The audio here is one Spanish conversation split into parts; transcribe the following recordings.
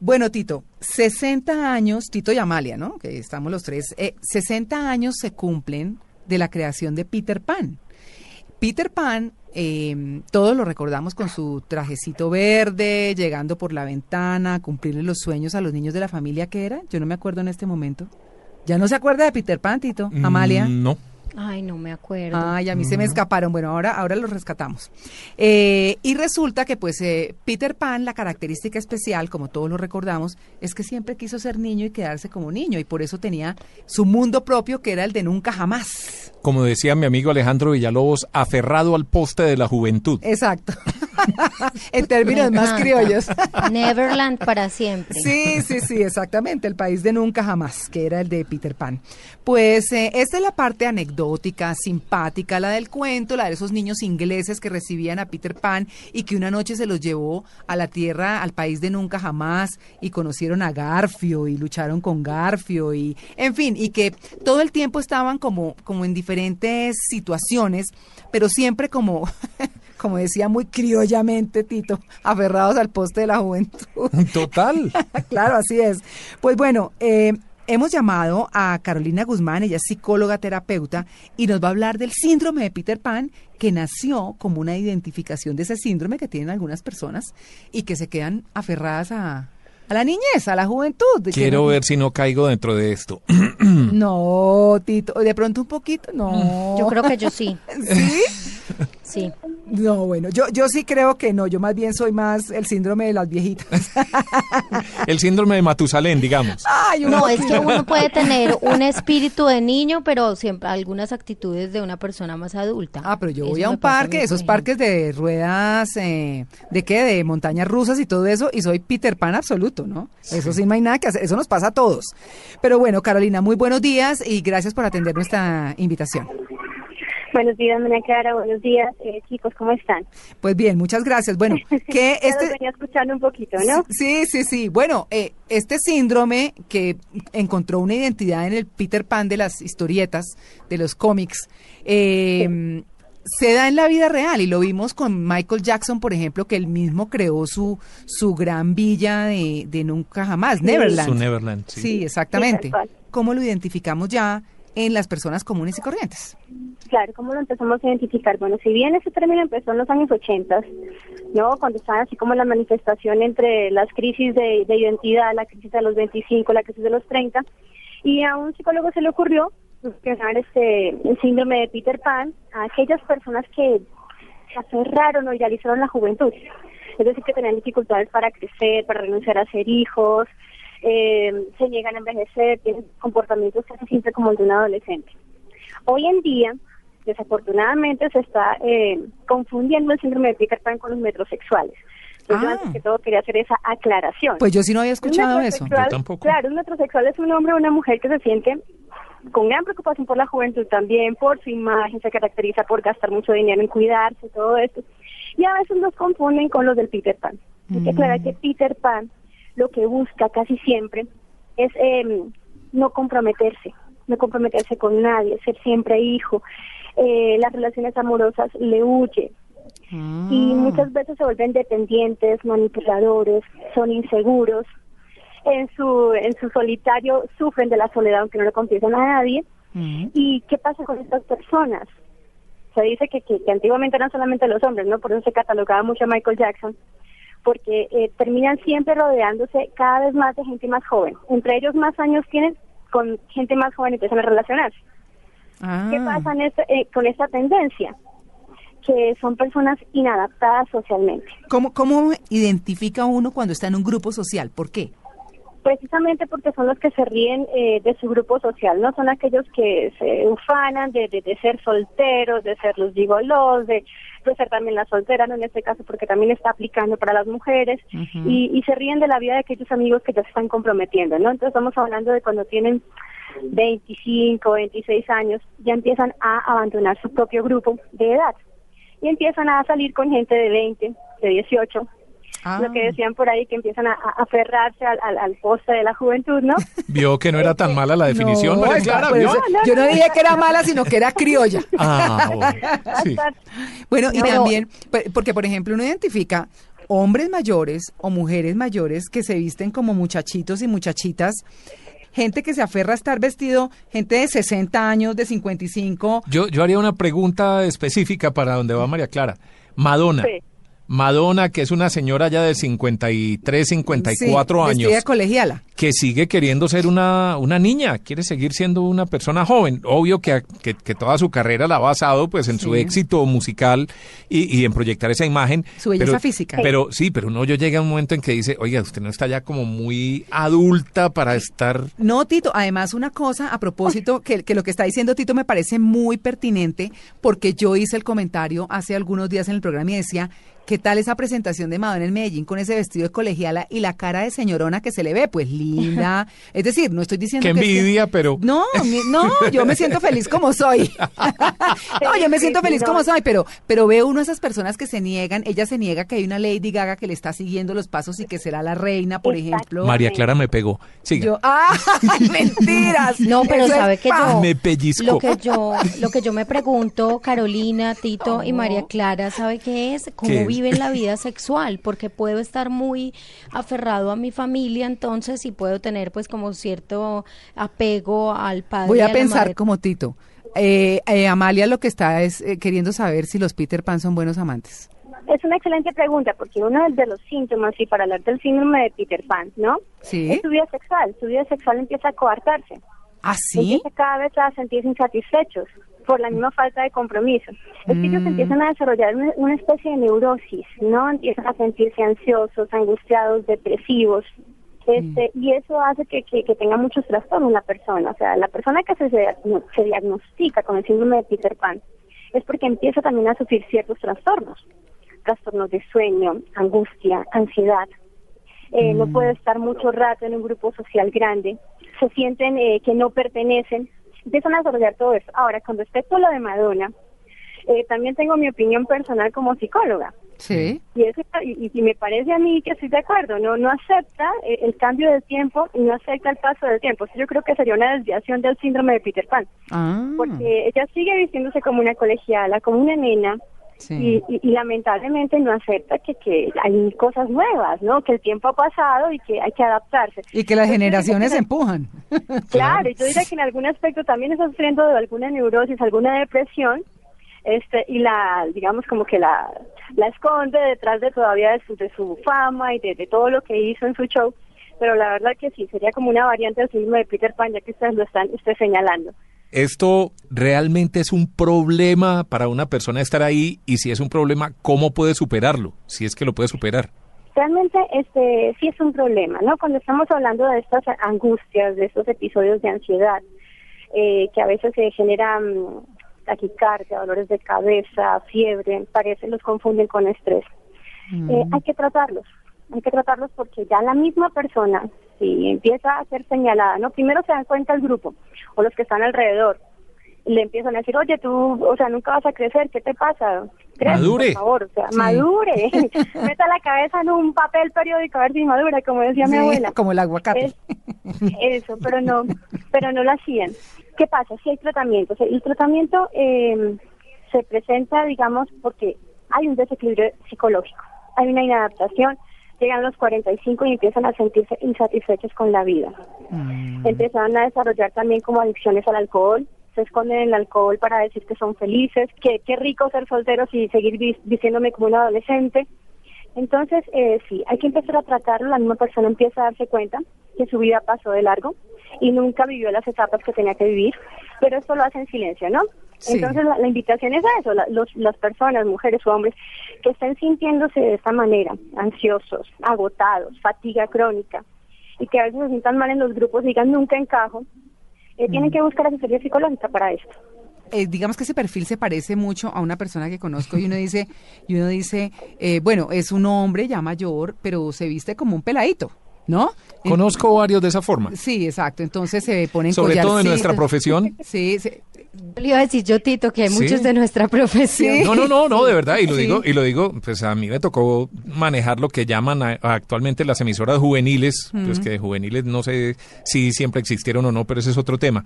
Bueno, Tito, 60 años, Tito y Amalia, ¿no? Que estamos los tres. Eh, 60 años se cumplen de la creación de Peter Pan. Peter Pan, eh, todos lo recordamos con su trajecito verde, llegando por la ventana, cumplirle los sueños a los niños de la familia que era. Yo no me acuerdo en este momento. ¿Ya no se acuerda de Peter Pan, Tito? Amalia. Mm, No. Ay, no me acuerdo. Ay, a mí se me escaparon. Bueno, ahora, ahora los rescatamos. Eh, y resulta que, pues, eh, Peter Pan, la característica especial, como todos lo recordamos, es que siempre quiso ser niño y quedarse como niño. Y por eso tenía su mundo propio, que era el de nunca jamás. Como decía mi amigo Alejandro Villalobos, aferrado al poste de la juventud. Exacto. en términos más criollos. Neverland para siempre. Sí, sí, sí, exactamente, el país de nunca jamás, que era el de Peter Pan. Pues eh, esta es la parte anecdótica, simpática, la del cuento, la de esos niños ingleses que recibían a Peter Pan y que una noche se los llevó a la tierra, al país de nunca jamás y conocieron a Garfio y lucharon con Garfio y, en fin, y que todo el tiempo estaban como, como en diferentes situaciones, pero siempre como... Como decía muy criollamente Tito, aferrados al poste de la juventud. Total. claro, así es. Pues bueno, eh, hemos llamado a Carolina Guzmán, ella es psicóloga terapeuta, y nos va a hablar del síndrome de Peter Pan, que nació como una identificación de ese síndrome que tienen algunas personas y que se quedan aferradas a, a la niñez, a la juventud. de Quiero no- ver si no caigo dentro de esto. No, Tito, de pronto un poquito, no. Yo creo que yo sí. ¿Sí? Sí. No, bueno, yo, yo sí creo que no, yo más bien soy más el síndrome de las viejitas. El síndrome de Matusalén, digamos. Ay, No, es que uno puede tener un espíritu de niño, pero siempre algunas actitudes de una persona más adulta. Ah, pero yo Eso voy a un parque, mí, esos parques de ruedas, eh, ¿de qué? De montañas rusas y todo eso, y soy Peter Pan absoluto, ¿no? Eso sí no hay nada que hacer, eso nos pasa a todos. Pero bueno, Carolina, muy buenos días y gracias por atender nuestra invitación. Buenos días, María Clara. Buenos días, eh, chicos. ¿Cómo están? Pues bien, muchas gracias. Bueno, que Ya los este... venía escuchando un poquito, ¿no? Sí, sí, sí. Bueno, eh, este síndrome que encontró una identidad en el Peter Pan de las historietas, de los cómics, eh, se da en la vida real y lo vimos con Michael Jackson, por ejemplo, que él mismo creó su, su gran villa de, de nunca jamás, Neverland. Su Neverland, sí. Sí, exactamente. Sí. ¿Cómo lo identificamos ya en las personas comunes y corrientes? Claro, ¿cómo lo empezamos a identificar? Bueno, si bien ese término empezó en los años 80, ¿no? Cuando estaban así como la manifestación entre las crisis de, de identidad, la crisis de los 25, la crisis de los 30, y a un psicólogo se le ocurrió mencionar este, el síndrome de Peter Pan a aquellas personas que se aferraron o idealizaron la juventud. Es decir, que tenían dificultades para crecer, para renunciar a ser hijos, eh, se niegan a envejecer, tienen comportamientos casi siempre como el de un adolescente. Hoy en día, desafortunadamente, se está eh, confundiendo el síndrome de Peter Pan con los metrosexuales. Entonces, yo Ah. antes que todo quería hacer esa aclaración. Pues yo sí no había escuchado eso. Yo tampoco. Claro, un metrosexual es un hombre o una mujer que se siente con gran preocupación por la juventud también, por su imagen, se caracteriza por gastar mucho dinero en cuidarse, todo esto. Y a veces los confunden con los del Peter Pan. Hay que aclarar que Peter Pan lo que busca casi siempre es eh, no comprometerse, no comprometerse con nadie, ser siempre hijo. Eh, las relaciones amorosas le huye, Ah. y muchas veces se vuelven dependientes, manipuladores, son inseguros. En su en su solitario sufren de la soledad aunque no le confiesan a nadie. Mm. ¿Y qué pasa con estas personas? Se dice que, que, que antiguamente eran solamente los hombres, ¿no? Por eso se catalogaba mucho a Michael Jackson, porque eh, terminan siempre rodeándose cada vez más de gente más joven. Entre ellos más años tienen, con gente más joven empiezan a relacionarse. Ah. ¿Qué pasa en este- eh, con esta tendencia? Que son personas inadaptadas socialmente. ¿Cómo, ¿Cómo identifica uno cuando está en un grupo social? ¿Por qué? Precisamente porque son los que se ríen eh, de su grupo social, no son aquellos que se ufanan de, de, de ser solteros, de ser los gigolos, de, de ser también la soltera, no en este caso porque también está aplicando para las mujeres, y, y se ríen de la vida de aquellos amigos que ya se están comprometiendo, ¿no? Entonces estamos hablando de cuando tienen 25, 26 años, ya empiezan a abandonar su propio grupo de edad. Y empiezan a salir con gente de 20, de 18, Ah. lo que decían por ahí, que empiezan a, a aferrarse al, al, al poste de la juventud, ¿no? Vio que no era tan mala la definición, No, María Clara, pues, ¿vio? yo no dije que era mala, sino que era criolla. Ah, bueno, sí. Hasta- Bueno, y también, porque por ejemplo uno identifica hombres mayores o mujeres mayores que se visten como muchachitos y muchachitas gente que se aferra a estar vestido, gente de 60 años, de 55. Yo, yo haría una pregunta específica para donde va María Clara. Madonna. Sí. Madonna, que es una señora ya de 53, 54 sí, años, colegiala. que sigue queriendo ser una, una niña, quiere seguir siendo una persona joven. Obvio que, que, que toda su carrera la ha basado pues en su éxito musical y, y en proyectar esa imagen. Su belleza pero, física. Pero sí, pero uno yo llega a un momento en que dice, oiga, usted no está ya como muy adulta para estar... No, Tito, además una cosa a propósito, que, que lo que está diciendo Tito me parece muy pertinente, porque yo hice el comentario hace algunos días en el programa y decía, ¿qué tal esa presentación de Madonna en Medellín con ese vestido de colegiala y la cara de señorona que se le ve? Pues linda. Es decir, no estoy diciendo Qué que envidia, pero... No, mi- no, yo me siento feliz como soy. no, yo me siento feliz como soy, pero, pero veo uno de esas personas que se niegan, ella se niega que hay una Lady Gaga que le está siguiendo los pasos y que será la reina, por ejemplo. María Clara me pegó. Siga. Yo, ah, mentiras. No, pero Eso es sabe que yo Me pellizcó. lo que yo lo que yo me pregunto, Carolina, Tito y María Clara, ¿sabe qué es? ¿Cómo ¿Qué es? viven la vida sexual? Porque puedo estar muy aferrado a mi familia entonces y puedo tener pues como cierto apego al padre. Voy a la pensar madre. como Tito. Eh, eh, Amalia lo que está es eh, queriendo saber si los Peter Pan son buenos amantes. Es una excelente pregunta porque uno de los síntomas, y para hablar del síndrome de Peter Pan, ¿no? ¿Sí? Es su vida sexual. Su vida sexual empieza a coartarse. ¿Ah, sí? Cada vez a sentirse insatisfechos por la misma falta de compromiso. Es que ellos Mm. empiezan a desarrollar una, una especie de neurosis, ¿no? Empiezan a sentirse ansiosos, angustiados, depresivos. Este, Y eso hace que, que, que tenga muchos trastornos la persona. O sea, la persona que se, se diagnostica con el síndrome de Peter Pan es porque empieza también a sufrir ciertos trastornos. Trastornos de sueño, angustia, ansiedad. Eh, No puede estar mucho rato en un grupo social grande. Se sienten eh, que no pertenecen. Empiezan a desarrollar todo eso. Ahora, con respecto a lo de Madonna, eh, también tengo mi opinión personal como psicóloga. Sí. Y, eso, y, y me parece a mí que estoy de acuerdo, no no acepta eh, el cambio del tiempo y no acepta el paso del tiempo. Eso yo creo que sería una desviación del síndrome de Peter Pan, Ah, porque ella sigue vistiéndose como una colegiala, como una nena, sí. y, y- y lamentablemente no acepta que, que hay cosas nuevas, ¿no? Que el tiempo ha pasado y que hay que adaptarse. Y que las Entonces, generaciones que- empujan. Claro, yo diría que en algún aspecto también está sufriendo de alguna neurosis, alguna depresión, este y la, digamos como que la, la esconde detrás de todavía de su, de su fama y de, de todo lo que hizo en su show, pero la verdad que sí, sería como una variante del síndrome de Peter Pan, ya que ustedes lo están usted señalando. ¿Esto realmente es un problema para una persona estar ahí? Y si es un problema, ¿cómo puede superarlo? Si es que lo puede superar. Realmente este sí es un problema, ¿no? Cuando estamos hablando de estas angustias, de estos episodios de ansiedad, eh, que a veces se generan mm, taquicardia, dolores de cabeza, fiebre, parece los confunden con estrés. Eh, hay que tratarlos, hay que tratarlos porque ya la misma persona, si empieza a ser señalada, ¿no? Primero se dan cuenta el grupo o los que están alrededor, le empiezan a decir, oye, tú, o sea, nunca vas a crecer, ¿qué te pasa? Crece, Madure. por favor, o sea, Sí. madure, meta la cabeza en un papel periódico a ver si madura, como decía mi abuela. como el aguacate. Es- eso, pero no, pero no lo hacían. ¿Qué pasa? Si hay tratamientos. El tratamiento eh, se presenta, digamos, porque hay un desequilibrio psicológico, hay una inadaptación, llegan los 45 y empiezan a sentirse insatisfechos con la vida. Mm. Empezaron a desarrollar también como adicciones al alcohol, se esconden en el alcohol para decir que son felices, que qué rico ser solteros y seguir diciéndome como un adolescente. Entonces, eh, sí, hay que empezar a tratarlo. La misma persona empieza a darse cuenta que su vida pasó de largo y nunca vivió las etapas que tenía que vivir, pero esto lo hace en silencio, ¿no? Sí. Entonces, la, la invitación es a eso, la- los- las personas, mujeres o hombres, que estén sintiéndose de esta manera, ansiosos, agotados, fatiga crónica, y que a veces se sientan mal en los grupos y digan nunca encajo, eh, tienen que buscar asesoría psicológica para esto. eh, digamos que ese perfil se parece mucho a una persona que conozco y uno dice, y uno dice, eh, bueno, es un hombre ya mayor, pero se viste como un peladito, ¿no? En- Conozco varios de esa forma. Sí, exacto. Entonces se ponen Sobre todo en nuestra profesión. Sí, se- Le iba a decir yo, Tito, que hay Sí. muchos de nuestra profesión. Sí. No, no, no, no, de verdad, y lo Sí. digo, y lo digo, pues a mí me tocó manejar lo que llaman a- actualmente las emisoras juveniles, pues que de juveniles no sé si siempre existieron o no, pero ese es otro tema.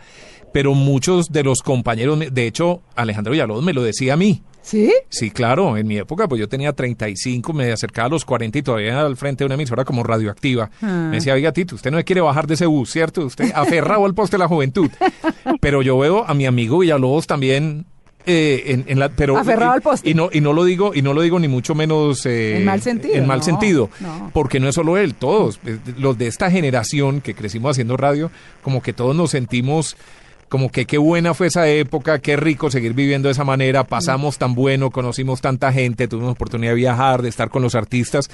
Pero muchos de los compañeros, de hecho, Alejandro Villalobos me lo decía a mí. ¿Sí? Sí, claro, en mi época, pues yo tenía 35, me acercaba a los 40 y todavía al frente de una emisora como radioactiva. Ah. Me decía, oiga, Tito, usted no me quiere bajar de ese bus, ¿cierto? Usted aferrado al poste de la juventud. Pero yo veo a mi amigo Villalobos también eh, en, en la, pero Aferrado y, al poste. y no y no lo digo y no lo digo ni mucho menos eh, En mal sentido, en mal no, sentido no. porque no es solo él todos eh, los de esta generación que crecimos haciendo radio como que todos nos sentimos como que qué buena fue esa época, qué rico seguir viviendo de esa manera, pasamos tan bueno, conocimos tanta gente, tuvimos oportunidad de viajar, de estar con los artistas,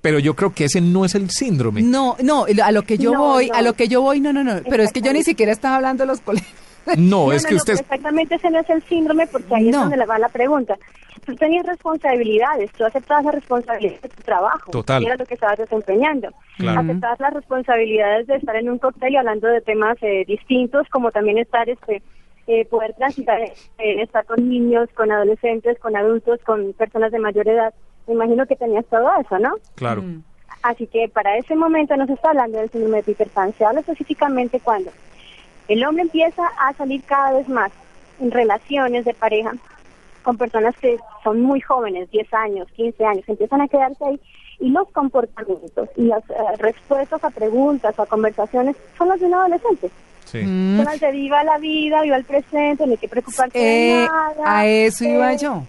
pero yo creo que ese no es el síndrome. No, no, a lo que yo No, voy, no. a lo que yo voy, no, no, no, pero es que yo ni siquiera estaba hablando de los colegios. No, No, es no, que no, usted... Exactamente ese no es el síndrome porque ahí No. es donde le va la pregunta. Tú tenías responsabilidades, tú aceptabas las responsabilidades de tu trabajo. Total. Y era lo que estabas desempeñando. Claro. Aceptabas las responsabilidades de estar en un cóctel y hablando de temas eh, distintos, como también estar, este, eh, poder transitar, eh, estar con niños, con adolescentes, con adultos, con personas de mayor edad. Me imagino que tenías todo eso, ¿no? Claro. Mm. Así que para ese momento no se está hablando del síndrome de Peter Pan, se habla específicamente cuando el hombre empieza a salir cada vez más en relaciones de pareja con personas que son muy jóvenes, 10 años, 15 años, empiezan a quedarse ahí y los comportamientos y las eh, respuestas a preguntas o a conversaciones son las de un adolescente. Sí. Mm. Son las de viva la vida, viva el presente, no hay que preocuparse Eh, de nada. a eso iba eh, yo.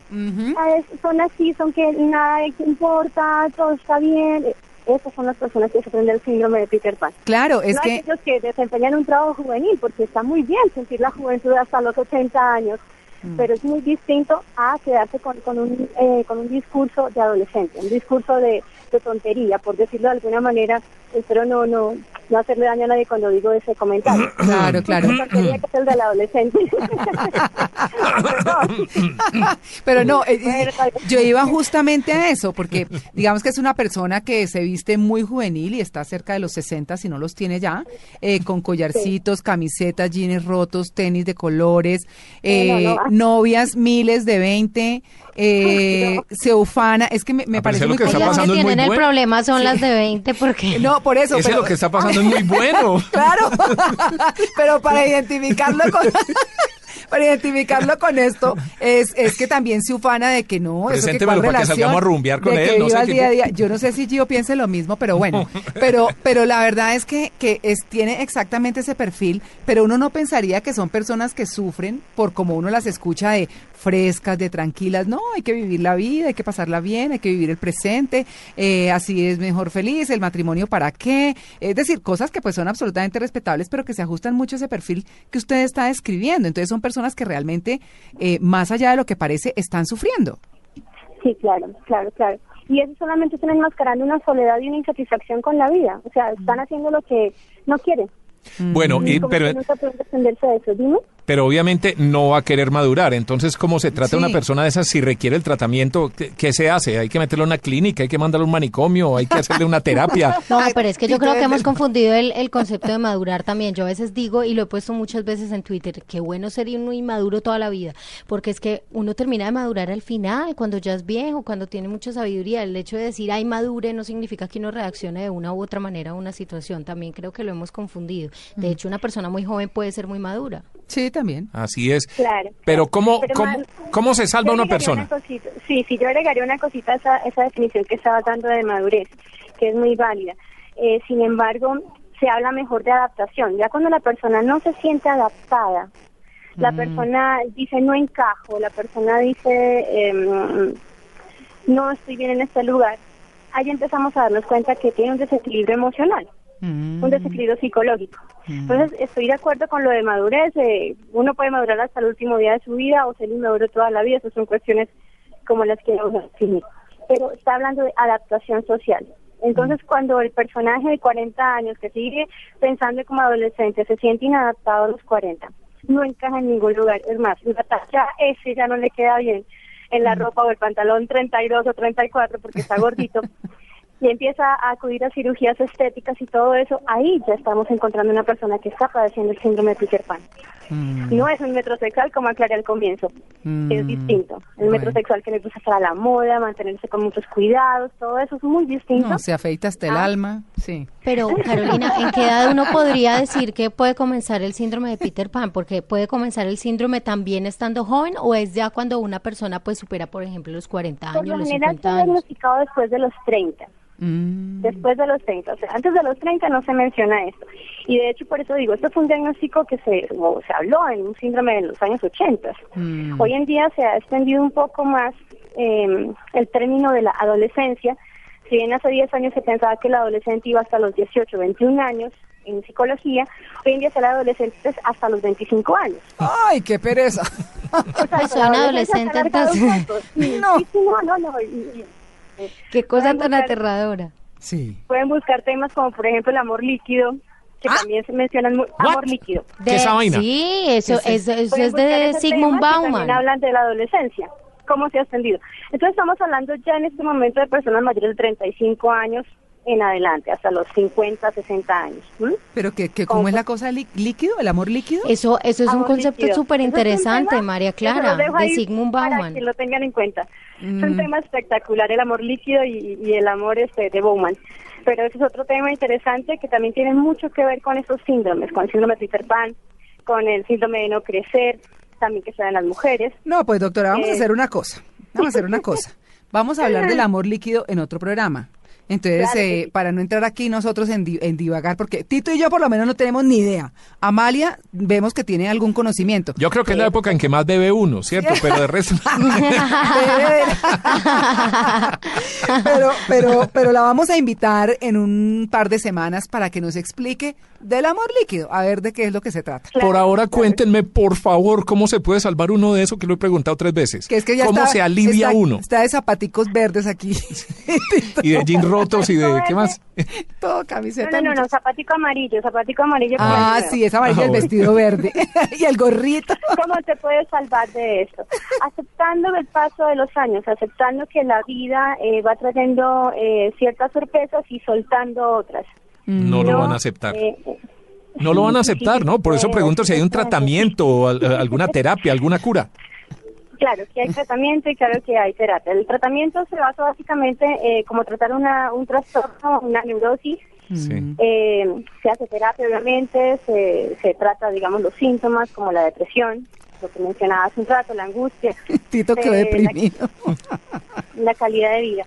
A es- son así, son que nada que importa, todo está bien. Esas son las personas que sufren del síndrome de Peter Pan. Claro, es no que aquellos que desempeñan un trabajo juvenil, porque está muy bien sentir la juventud hasta los 80 años, Mm. pero es muy distinto a quedarse con, con, un, eh, con un discurso de adolescente, un discurso de, tontería, por decirlo de alguna manera. Espero no, no, no hacerle daño a nadie cuando digo ese comentario. claro, claro. Tontería que es el del adolescente. Pero no, eh, eh, yo iba justamente a eso, porque digamos que es una persona que se viste muy juvenil y está cerca de los 60, si no los tiene ya, eh, con collarcitos, camisetas, jeans rotos, tenis de colores, eh, No, no, no. novias, miles de 20, eh, se ufana, es que me, parece eso muy que está las tienen el problema son las de 20 porque... No, por eso. Ese pero- lo que está pasando es muy bueno. Claro, pero para identificarlo con para identificarlo con esto es, es que también se ufana de que no, eso que para que salgamos a rumbear con de él, que no viva sé, el día a tipo- día. Yo no sé si Gio piense lo mismo, pero bueno, pero pero la verdad es que, que es, tiene exactamente ese perfil, pero uno no pensaría que son personas que sufren por como uno las escucha de frescas, de tranquilas, no, hay que vivir la vida, hay que pasarla bien, hay que vivir el presente, eh, así es mejor feliz, el matrimonio para qué, es decir, cosas que pues son absolutamente respetables, pero que se ajustan mucho a ese perfil que usted está describiendo. Entonces son personas que realmente, eh, más allá de lo que parece, están sufriendo. Sí, claro, claro, claro. Y eso solamente están enmascarando una soledad y una insatisfacción con la vida. O sea, están haciendo lo que no quieren. Bueno, y, pero, pero obviamente no va a querer madurar. Entonces, ¿cómo se trata Sí. una persona de esas si requiere el tratamiento? ¿Qué, qué se hace? ¿Hay que meterlo a una clínica? ¿Hay que mandarlo a un manicomio? ¿Hay que hacerle una terapia? No, pero es que yo creo que hemos confundido el, el concepto de madurar también. Yo a veces digo, y lo he puesto muchas veces en Twitter, que bueno sería uno inmaduro toda la vida, porque es que uno termina de madurar al final, cuando ya es viejo, cuando tiene mucha sabiduría. El hecho de decir, ay, madure, no significa que uno reaccione de una u otra manera a una situación. También creo que lo hemos confundido. De hecho, una persona muy joven puede ser muy madura. Sí, también. Así es. Claro. Pero ¿cómo, Pero, cómo, cómo se salva una persona? cosita. Sí, sí, yo agregaría una cosita a esa, esa definición que estaba dando de madurez, que es muy válida. Eh, sin embargo, se habla mejor de adaptación. Ya cuando la persona no se siente adaptada, la persona dice no encajo, la persona dice em, no estoy bien en este lugar, ahí empezamos a darnos cuenta que tiene un desequilibrio emocional Mm. un desequilibrio psicológico. Entonces, estoy de acuerdo con lo de madurez. eh, uno puede madurar hasta el último día de su vida o ser inmaduro toda la vida. Esas son cuestiones como las que vamos a definir. Pero está hablando de adaptación social. Entonces, cuando el personaje de 40 años que sigue pensando como adolescente se siente inadaptado a los 40, no encaja en ningún lugar. Es más, talla ese ya no le queda bien en la ropa o el pantalón 32 o 34 porque está gordito. y empieza a acudir a cirugías estéticas y todo eso, ahí ya estamos encontrando una persona que está padeciendo el síndrome de Peter Pan. Mm. No es un metrosexual como aclaré al comienzo, Mm. es distinto. El Bueno. metrosexual que le gusta estar a la moda, mantenerse con muchos cuidados, todo eso es muy distinto. No, se afeita hasta el Ah. alma, sí. Pero Carolina, ¿en qué edad uno podría decir que puede comenzar el síndrome de Peter Pan? Porque puede comenzar el síndrome también estando joven o es ya cuando una persona pues supera, por ejemplo, los 40 Por años, lo los general 50 está años. diagnosticado después de los 30. Mm. Después de los 30, o sea, antes de los 30 no se menciona esto. Y de hecho, por eso digo, esto fue un diagnóstico que se, o se habló en un síndrome de los años 80. Mm. Hoy en día se ha extendido un poco más eh, el término de la adolescencia. Si bien hace 10 años se pensaba que el adolescente iba hasta los 18, 21 años en psicología, hoy en día se adolescentes hasta los 25 años. Ay, qué pereza. O sea, son adolescentes, un entonces. Sí, No. sí, sí, no, no, no. y- y- Qué cosa Pueden tan buscar- aterradora. Sí. Pueden buscar temas como, por ejemplo, el amor líquido, que Ah. también se mencionan mu- What? amor líquido. ¿Qué es esa vaina? Sí, eso, ¿Qué es eso, eso es de Sigmund Bauman. También hablan de la adolescencia, cómo se ha extendido. Entonces estamos hablando ya en este momento de personas mayores de 35 años en adelante, hasta los 50, 60 años. ¿m? Pero que, que ¿cómo Como- es la cosa lí- líquido, el amor líquido? Eso, eso es un Amor concepto líquido. súper un interesante, María Clara, de Sigmund Para Bauman. que lo tengan en cuenta. Es un Mm. tema espectacular, el amor líquido y, y el amor este de Bowman. Pero ese es otro tema interesante que también tiene mucho que ver con esos síndromes, con el síndrome de Peter Pan, con el síndrome de no crecer, también que se da en las mujeres. No, pues doctora, vamos a Eh. hacer una cosa. Vamos a hacer una cosa. Vamos a hablar del amor líquido en otro programa. Entonces, Claro eh, sí. para no entrar aquí nosotros en, di- en divagar, porque Tito y yo por lo menos no tenemos ni idea. Amalia, vemos que tiene algún conocimiento. Yo creo que es la época en que más bebe uno, ¿cierto? Pero de resto... pero, pero, pero la vamos a invitar en un par de semanas para que nos explique del amor líquido, a ver de qué es lo que se trata. Por ahora cuéntenme, por favor, cómo se puede salvar uno de eso que lo he preguntado tres veces. Que es que ya ¿Cómo está- se alivia está- uno? Está de zapaticos verdes aquí. Y de jeans rotos y de... ¿Qué más? Todo No, camiseta. no, no, no, muchas- zapatico amarillo, zapatico amarillo. Ah, sí, es amarillo Ah, vestido verde. y el gorrito. ¿Cómo te puedes salvar de esto? Aceptando el paso de los años, aceptando que la vida eh, va trayendo eh, ciertas sorpresas y soltando otras. No lo ¿no? van a aceptar. Eh, No lo van a aceptar, ¿no? Por eso sí, pregunto si hay un tratamiento, o al- alguna terapia, alguna cura. Claro que hay tratamiento y claro que hay terapia. El tratamiento se basa básicamente eh, como tratar una, un trastorno, una neurosis. Sí. Eh, se hace terapia, obviamente, se, se trata, digamos, los síntomas como la depresión, lo que mencionaba hace un rato, la angustia, Tito quedó Eh, la calidad de vida.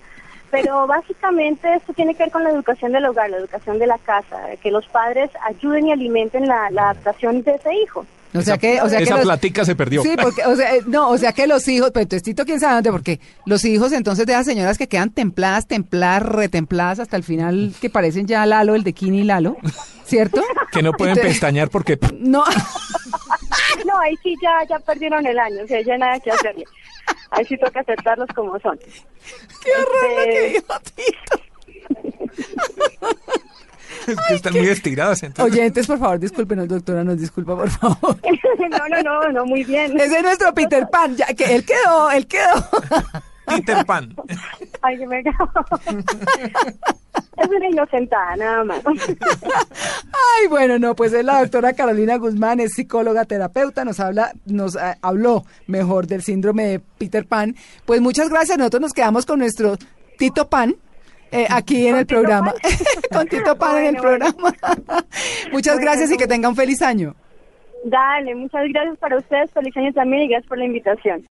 Pero básicamente esto tiene que ver con la educación del hogar, la educación de la casa, que los padres ayuden y alimenten la, la adaptación de ese hijo. O sea Esa- que, o sea que esa los- platica se perdió. Sí, porque, o sea, eh, no, o sea que los hijos, pero entonces Tito, quién sabe dónde, porque los hijos entonces de esas señoras que quedan templadas, templadas, retempladas hasta el final, que parecen ya Lalo, el de Kini y Lalo, ¿cierto? Que no pueden Entonces- pestañear porque... No, No, ahí sí ya, ya perdieron el año, o sea, ya nada que hacerle. Ahí sí toca aceptarlos como son. qué horror lo que Este, dijo Tito. Es que están muy estiradas. Entonces... Oyentes, por favor, discúlpenos, doctora, nos disculpa, por favor. no, no, no, no, muy bien. Ese es nuestro Peter Pan, ya que él quedó, él quedó. Peter Pan. Ay, que me Es una inocentada, nada más. Ay, bueno, no, pues es la doctora Carolina Guzmán, es psicóloga terapeuta, nos habla, nos eh, habló mejor del síndrome de Peter Pan. Pues muchas gracias, nosotros nos quedamos con nuestro Tito Pan. eh, aquí en ¿Con el Tito programa, con Tito Pan en el bueno. programa. Muchas Bueno, gracias y que tenga un feliz año. Dale, muchas gracias para ustedes, feliz año también y gracias por la invitación.